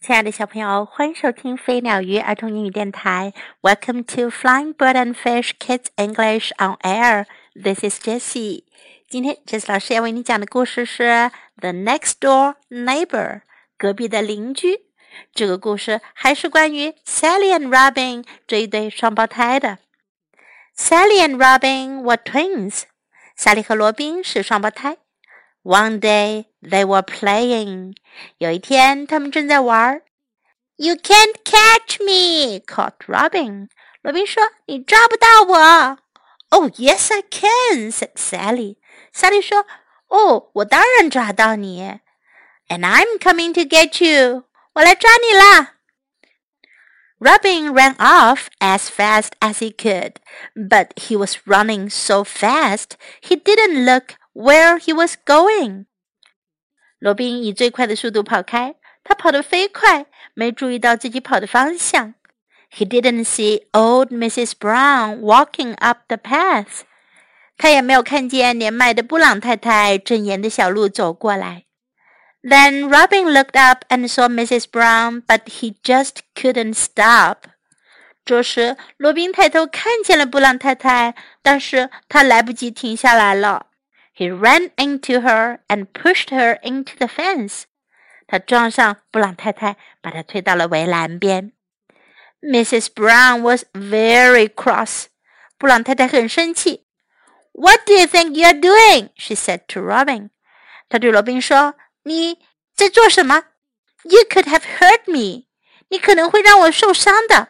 亲爱的小朋友，欢迎收听飞鸟鱼儿童英语电台。Welcome to Flying Bird and Fish Kids English on Air. This is Jessie. 今天 Jessie 老师要为你讲的故事是《The Next Door Neighbor》隔壁的邻居。这个故事还是关于 Sally and Robin 这一对双胞胎的。Sally and Robin were twins. 萨莉和罗宾是双胞胎。One day they were playing. 有一天，他们正在玩。You can't catch me, called Robin. 罗宾说：“你抓不到我。” Oh, yes, I can, said Sally. Sally 说：“哦，我当然抓到你。” And I'm coming to get you. 我来抓你啦。Robin ran off as fast as he could, but he was running so fast he didn't look where he was going. 罗宾以最快的速度跑开，他跑得飞快，没注意到自己跑的方向。He didn't see old Mrs. Brown walking up the path. 他也没有看见年迈的布朗太太正沿着小路走过来。Then Robin looked up and saw Mrs. Brown, but he just couldn't stop. 这时，罗宾抬头看见了布朗太太，但是他来不及停下来了。he ran into her and pushed her into the fence. 他撞上布朗太太，把她推到了围栏边。Mrs. Brown was very cross. 布朗太太很生气。What do you think you're doing? She said to Robin. 她对罗宾说：“你在做什么？You could have hurt me. 你可能会让我受伤的。”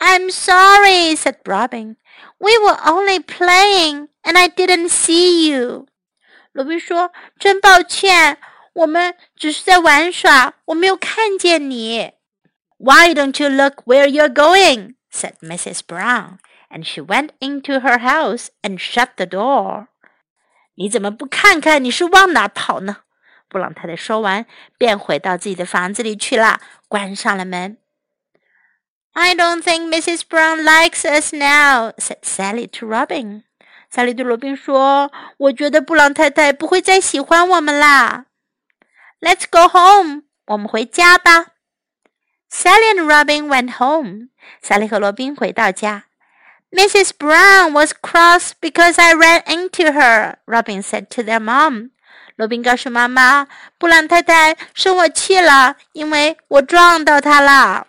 I'm sorry, said Robin. We were only playing, and I didn't see you. 罗宾说：“真抱歉，我们只是在玩耍，我没有看见你。” Why don't you look where you're going? said Mrs. Brown, and she went into her house and shut the door. 你怎么不看看你是往哪跑呢？布朗太太说完，便回到自己的房子里去了，关上了门。I don't think Mrs. Brown likes us now," said Sally to Robin. 莎莉对罗宾说：“我觉得布朗太太不会再喜欢我们啦。”Let's go home，我们回家吧。Sally and Robin went home。萨利和罗宾回到家。Mrs. Brown was cross because I ran into her. Robin said to their mom. 罗宾告诉妈妈，布朗太太生我气了，因为我撞到她了。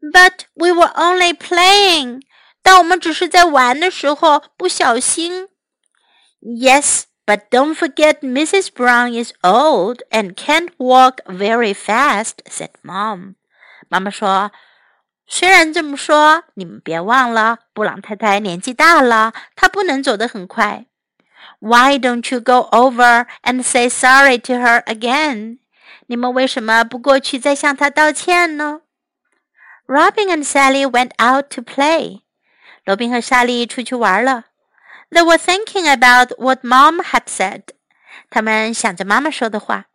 But we were only playing. 但我们只是在玩的时候不小心。Yes, but don't forget Mrs. Brown is old and can't walk very fast," said Mom. 妈妈说：“虽然这么说，你们别忘了，布朗太太年纪大了，她不能走得很快。” Why don't you go over and say sorry to her again? 你们为什么不过去再向她道歉呢？Robin and Sally went out to play. 罗宾和莎莉出去玩了。They were thinking about what Mom had said. 他们想着妈妈说的话。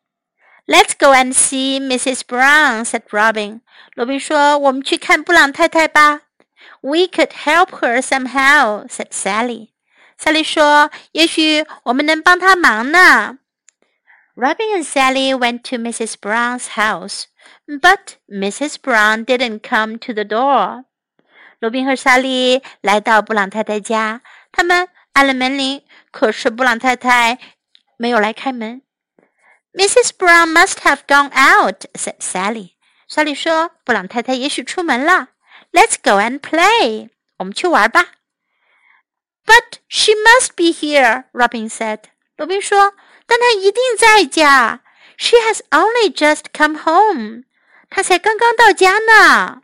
Let's go and see Mrs. Brown," said Robin. 罗宾说：“我们去看布朗太太吧。” We could help her somehow," said Sally. 莎莉说：“也许我们能帮她忙呢。” Robin and Sally went to Mrs. Brown's house. But Mrs. Brown didn't come to the door. 罗宾和莎莉来到布朗太太家，他们按了门铃，可是布朗太太没有来开门。Mrs. Brown must have gone out," said Sally. 莎莉说：“布朗太太也许出门了。”Let's go and play. 我们去玩吧。But she must be here, Robin said. 罗宾说：“但她一定在家。She has only just come home. 她才刚刚到家呢。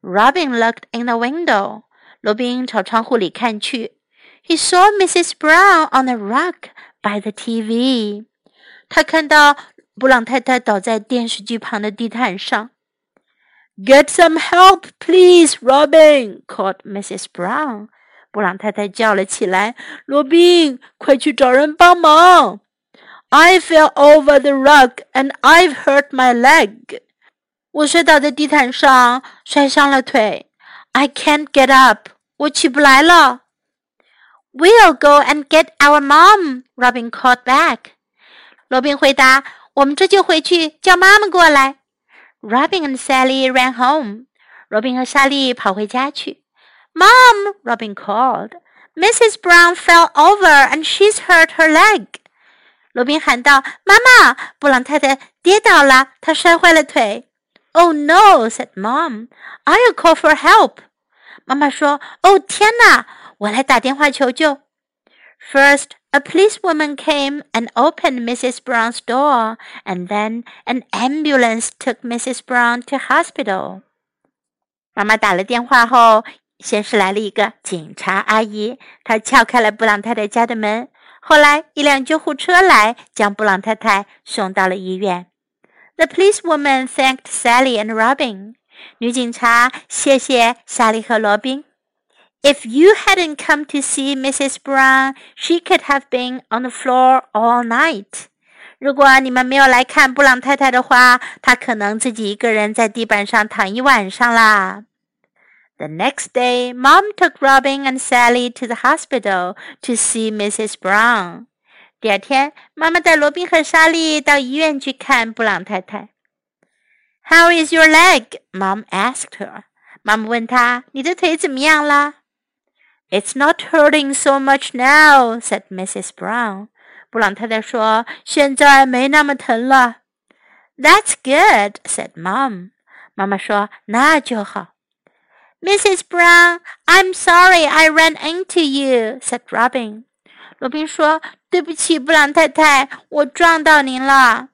Robin looked in the window. 罗宾朝窗户里看去。He saw Mrs. Brown on the rug by the TV. 他看到布朗太太倒在电视机旁的地毯上。Get some help, please, Robin! called Mrs. Brown. 布朗太太叫了起来：“罗宾，快去找人帮忙！I fell over the rug and I've hurt my leg. 我摔倒在地毯上，摔伤了腿。I can't get up，我起不来了。We'll go and get our mom. Robin called back. 罗宾回答：“ 我们这就回去叫妈妈过来。Robin and Sally ran home. 罗宾和莎莉跑回家去。Mom, Robin called. Mrs. Brown fell over and she's hurt her leg. 罗宾喊道：“妈妈，布朗太太跌倒了，她摔坏了腿。” ” Oh no, said Mom. I'll call for help. 妈妈说：“哦天哪，我来打电话求救。” First, a policewoman came and opened Mrs. Brown's door, and then an ambulance took Mrs. Brown to hospital. 妈妈打了电话后，先是来了一个警察阿姨，她撬开了布朗太太家的门。后来，一辆救护车来，将布朗太太送到了医院。 The policewoman thanked Sally and Robin。女警察谢谢莎莉和罗宾。If you hadn't come to see Mrs. Brown, she could have been on the floor all night. 如果你们没有来看布朗太太的话，她可能自己一个人在地板上躺一晚上啦。The next day, Mom took Robin and Sally to the hospital to see Mrs. Brown. 第二天，妈妈带罗宾和莎莉到医院去看布朗太太。How is your leg? Mom asked her. 妈妈问她：“你的腿怎么样啦？” It's not hurting so much now," said Mrs. Brown. 布朗太太说：“现在没那么疼了。” That's good," said Mom. 妈妈说：“那就好。” Mrs. Brown, I'm sorry I ran into you," said Robin. 罗宾说：“对不起，布朗太太，我撞到您了。”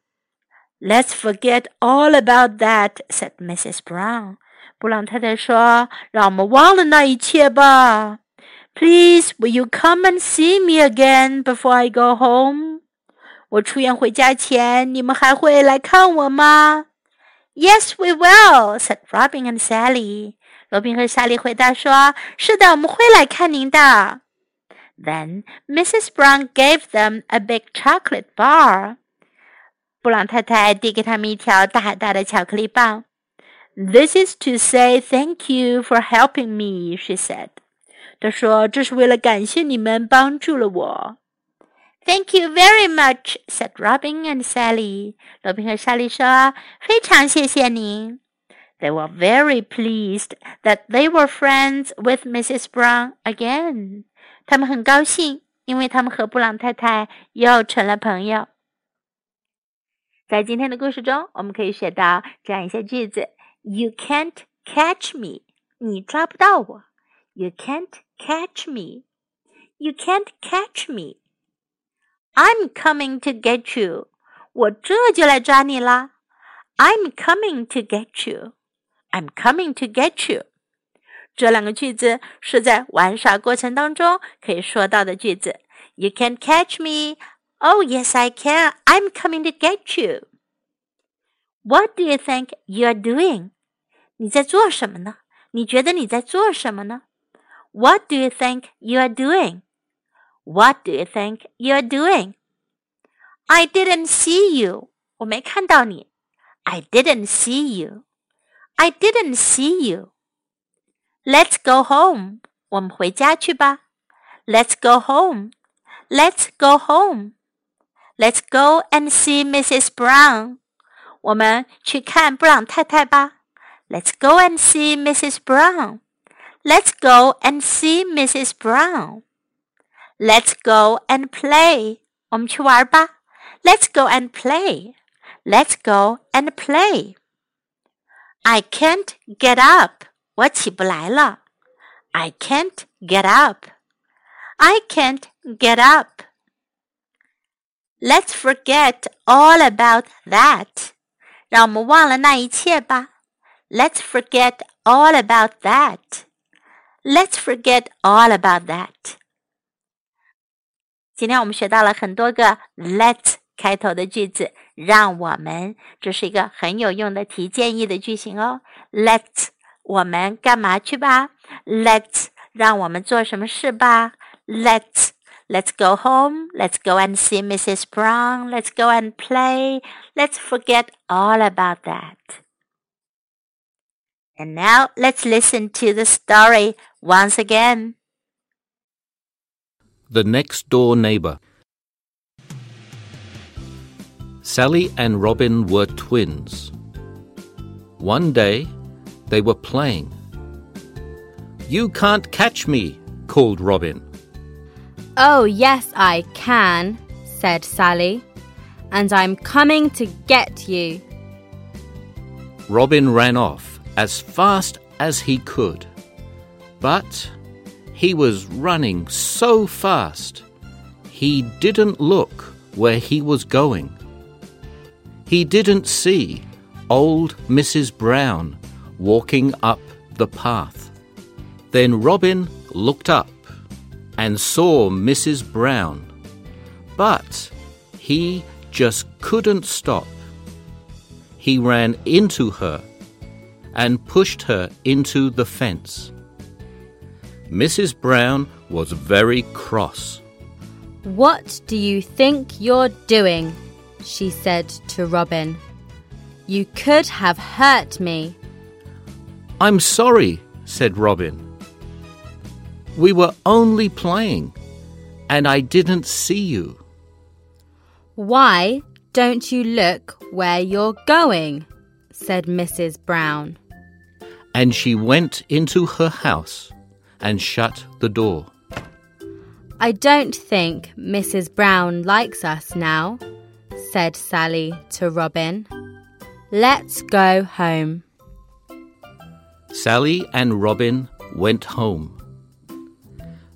Let's forget all about that," said Mrs. Brown. 布朗太太说：“让我们忘了那一切吧。” Please, will you come and see me again before I go home? 我出院回家前，你们还会来看我吗？Yes, we will," said Robin and Sally. 罗宾和莎莉回答说：“是的，我们会来看您的。” ” Then Mrs. Brown gave them a big chocolate bar. 布朗太太递给他们一条大大的巧克力棒。This is to say thank you for helping me, she said. 他说：“这是为了感谢你们帮助了我。” Thank you very much," said Robin and Sally. 罗宾和莎莉说：“非常谢谢您。” They were very pleased that they were friends with Mrs. Brown again. 他们很高兴，因为他们和布朗太太又成了朋友。在今天的故事中，我们可以学到这样一些句子：“You can't catch me，你抓不到我。”You can't catch me. You can't catch me. I'm coming to get you. 我这就来抓你啦。I'm coming to get you. I'm coming to get you. 这两个句子是在玩耍过程当中可以说到的句子。You can't catch me. Oh, yes, I can. I'm coming to get you. What do you think you're doing? 你在做什么呢？你觉得你在做什么呢？what do you think you are doing? What do you think you are doing? I didn't see you. 我没看到你。I didn't see you. I didn't see you. Let's go home. 我们回家去吧。Let's go home. Let's go home. Let's go and see Mrs. Brown. 我们去看布朗太太吧。Let's go and see Mrs. Brown. Let's go and see Mrs. Brown. Let's go and play. 我们去玩吧。Let's go and play. Let's go and play. I can't get up. 我起不来了。I can't get up. I can't get up. Let's forget all about that. 让我们忘了那一切吧。Let's forget all about that. Let's forget all about that. 今天我们学到了很多个 let 开头的句子，让我们这是一个很有用的提建议的句型哦。Let 我们干嘛去吧？Let 让我们做什么事吧？Let Let's go home. Let's go and see Mrs. Brown. Let's go and play. Let's forget all about that. And now let's listen to the story once again. The Next Door Neighbor. Sally and Robin were twins. One day, they were playing. You can't catch me, called Robin. Oh, yes, I can, said Sally, and I'm coming to get you. Robin ran off as fast as he could, but he was running so fast he didn't look where he was going. He didn't see old Mrs. Brown walking up the path. Then Robin looked up and saw Mrs. Brown, but he just couldn't stop. He ran into her and pushed her into the fence. Mrs. Brown was very cross. What do you think you're doing? she said to Robin. You could have hurt me. I'm sorry, said Robin. We were only playing, and I didn't see you. Why don't you look where you're going? said Mrs. Brown. And she went into her house and shut the door. I don't think Mrs. Brown likes us now, said Sally to Robin. Let's go home. Sally and Robin went home.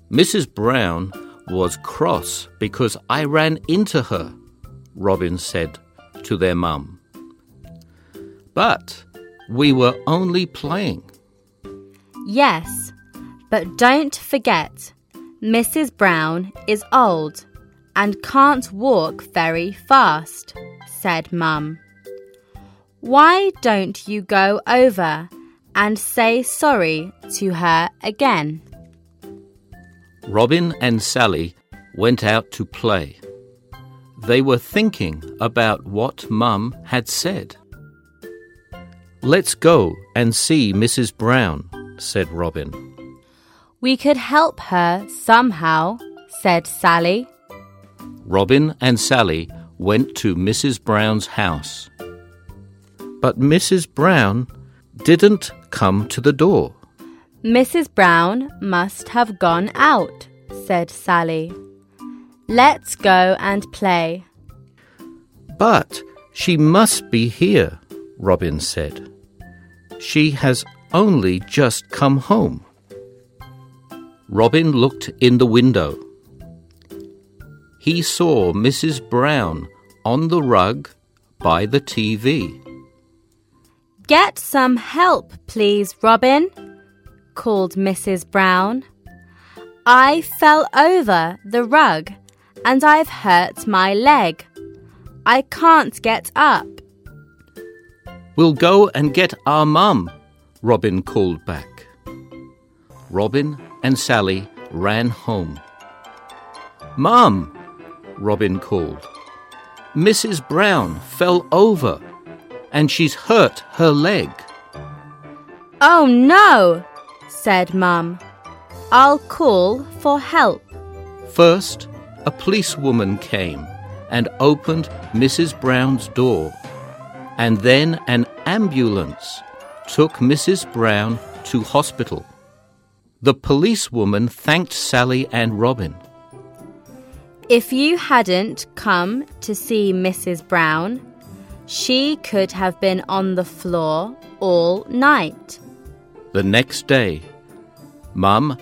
Mrs. Brown was cross because I ran into her, Robin said to their mum. But we were only playing. Yes, but don't forget, Mrs. Brown is old and can't walk very fast, said Mum. Why don't you go over and say sorry to her again? Robin and Sally went out to play. They were thinking about what Mum had said. Let's go and see Mrs. Brown, said Robin. We could help her somehow, said Sally. Robin and Sally went to Mrs. Brown's house. But Mrs. Brown didn't come to the door. Mrs. Brown must have gone out, said Sally. Let's go and play. But she must be here, Robin said. She has only just come home. Robin looked in the window. He saw Mrs. Brown on the rug by the TV. Get some help, please, Robin, called Mrs. Brown. I fell over the rug and I've hurt my leg. I can't get up. We'll go and get our mum, Robin called back. Robin and Sally ran home. Mum, Robin called. Mrs. Brown fell over and she's hurt her leg. Oh no, said Mum. I'll call for help. First, a policewoman came and opened Mrs. Brown's door, and then an ambulance took Mrs. Brown to hospital. The policewoman thanked Sally and Robin. If you hadn't come to see Mrs. Brown, she could have been on the floor all night. The next day, Mum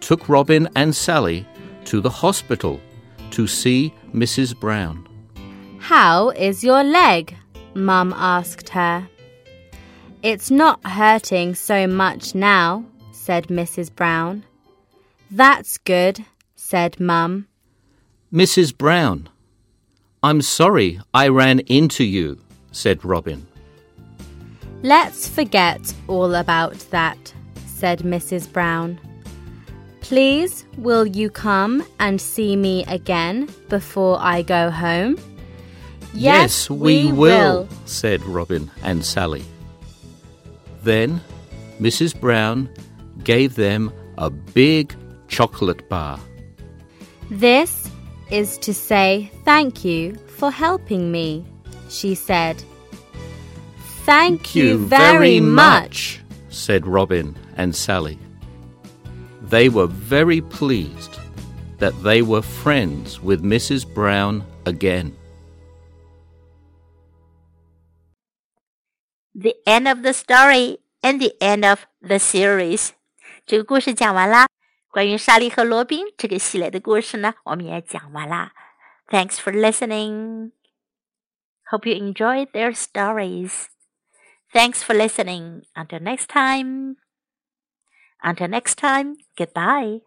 took Robin and Sally to the hospital to see Mrs. Brown. How is your leg? Mum asked her. It's not hurting so much now, said Mrs. Brown. That's good, said Mum. Mrs. Brown, I'm sorry I ran into you, said Robin. Let's forget all about that, said Mrs. Brown. Please, will you come and see me again before I go home? Yes, we, will, said Robin and Sally. Then Mrs. Brown gave them a big chocolate bar. This is to say thank you for helping me, she said. Thank you very much, said Robin and Sally. They were very pleased that they were friends with Mrs. Brown again. The end of the story and the end of the series. 这个故事讲完啦。 关于莎莉和罗宾这个系列的故事呢，我们也讲完啦。Thanks for listening. Hope you enjoyed their stories. Thanks for listening. Until next time. Until next time, goodbye.